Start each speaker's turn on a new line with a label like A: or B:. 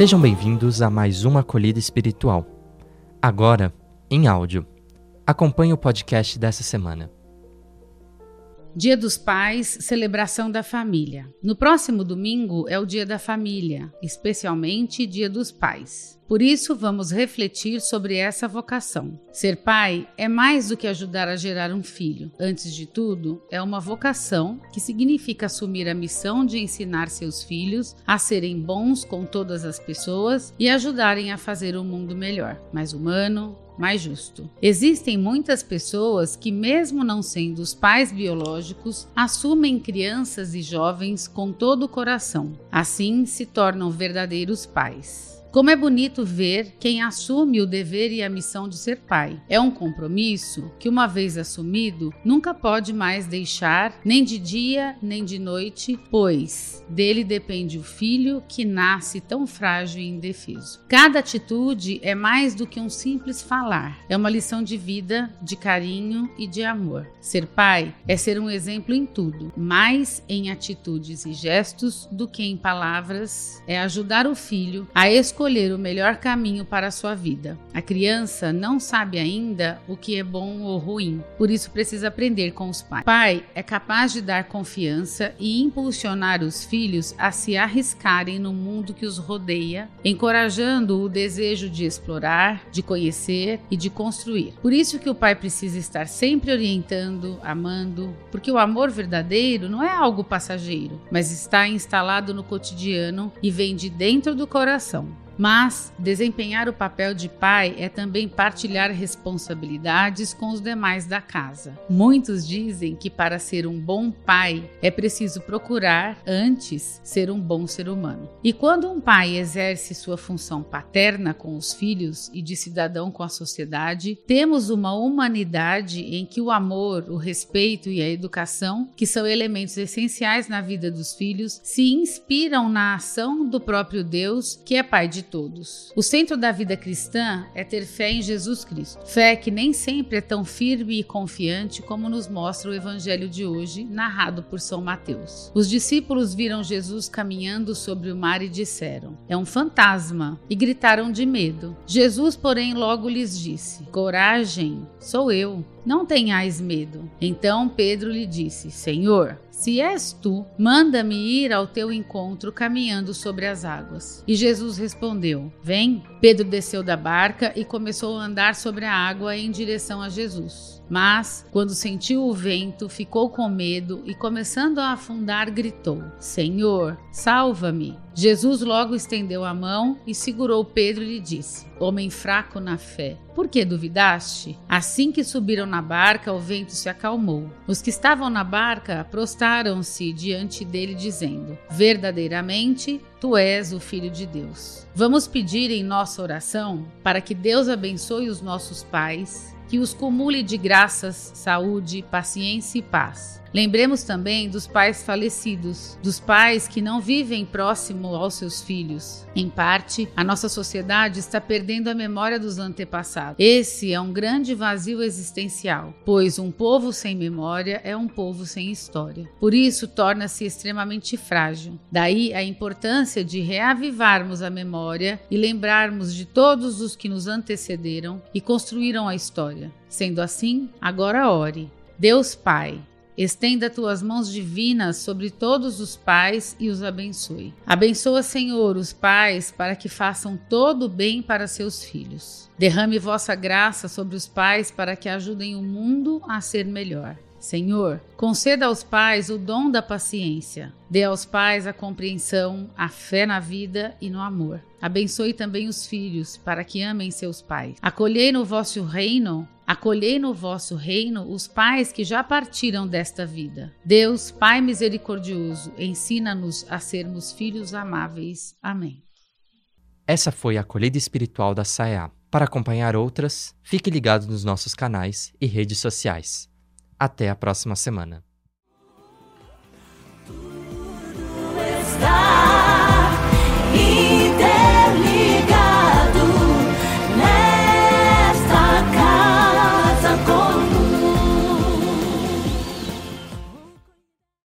A: Sejam bem-vindos a mais uma acolhida espiritual. Agora, em áudio. Acompanhe o podcast dessa semana.
B: Dia dos Pais, celebração da família. No próximo domingo é o Dia da Família, especialmente Dia dos Pais. Por isso, vamos refletir sobre essa vocação. Ser pai é mais do que ajudar a gerar um filho. Antes de tudo, é uma vocação que significa assumir a missão de ensinar seus filhos a serem bons com todas as pessoas e ajudarem a fazer o um mundo melhor, mais humano, mais justo. Existem muitas pessoas que, mesmo não sendo os pais biológicos, assumem crianças e jovens com todo o coração. Assim se tornam verdadeiros pais. Como é bonito ver quem assume o dever e a missão de ser pai. É um compromisso que, uma vez assumido, nunca pode mais deixar, nem de dia nem de noite, pois dele depende o filho que nasce tão frágil e indefeso. Cada atitude é mais do que um simples falar, é uma lição de vida, de carinho e de amor. Ser pai é ser um exemplo em tudo, mais em atitudes e gestos do que em palavras, é ajudar o filho a escolher escolher o melhor caminho para a sua vida. A criança não sabe ainda o que é bom ou ruim, por isso precisa aprender com os pais. Pai é capaz de dar confiança e impulsionar os filhos a se arriscarem no mundo que os rodeia, encorajando o desejo de explorar, de conhecer e de construir. Por isso que o pai precisa estar sempre orientando, amando, porque o amor verdadeiro não é algo passageiro, mas está instalado no cotidiano e vem de dentro do coração. Mas desempenhar o papel de pai é também partilhar responsabilidades com os demais da casa. Muitos dizem que para ser um bom pai é preciso procurar, antes, ser um bom ser humano. E quando um pai exerce sua função paterna com os filhos e de cidadão com a sociedade, temos uma humanidade em que o amor, o respeito e a educação, que são elementos essenciais na vida dos filhos, se inspiram na ação do próprio Deus, que é pai de todos. O centro da vida cristã é ter fé em Jesus Cristo. Fé que nem sempre é tão firme e confiante como nos mostra o evangelho de hoje, narrado por São Mateus. Os discípulos viram Jesus caminhando sobre o mar e disseram: É um fantasma, e gritaram de medo. Jesus, porém, logo lhes disse: Coragem, sou eu. Não tenhais medo. Então Pedro lhe disse: Senhor, se és tu, manda-me ir ao teu encontro caminhando sobre as águas. E Jesus respondeu: Vem. Pedro desceu da barca e começou a andar sobre a água em direção a Jesus. Mas, quando sentiu o vento, ficou com medo e, começando a afundar, gritou: Senhor, salva-me. Jesus logo estendeu a mão e segurou Pedro e lhe disse: Homem fraco na fé, por que duvidaste? Assim que subiram na barca, o vento se acalmou. Os que estavam na barca prostraram-se diante dele, dizendo: Verdadeiramente, tu és o Filho de Deus. Vamos pedir em nossa oração para que Deus abençoe os nossos pais que os cumule de graças, saúde, paciência e paz Lembremos também dos pais falecidos, dos pais que não vivem próximo aos seus filhos. Em parte, a nossa sociedade está perdendo a memória dos antepassados. Esse é um grande vazio existencial, pois um povo sem memória é um povo sem história. Por isso, torna-se extremamente frágil. Daí a importância de reavivarmos a memória e lembrarmos de todos os que nos antecederam e construíram a história. Sendo assim, agora ore. Deus Pai, Estenda tuas mãos divinas sobre todos os pais e os abençoe. Abençoa, Senhor, os pais para que façam todo o bem para seus filhos. Derrame vossa graça sobre os pais para que ajudem o mundo a ser melhor. Senhor, conceda aos pais o dom da paciência. Dê aos pais a compreensão, a fé na vida e no amor. Abençoe também os filhos, para que amem seus pais. Acolhei no vosso reino Acolhei no vosso reino os pais que já partiram desta vida. Deus, Pai misericordioso, ensina-nos a sermos filhos amáveis. Amém.
A: Essa foi a acolhida espiritual da SAEA. Para acompanhar outras, fique ligado nos nossos canais e redes sociais. Até a próxima semana.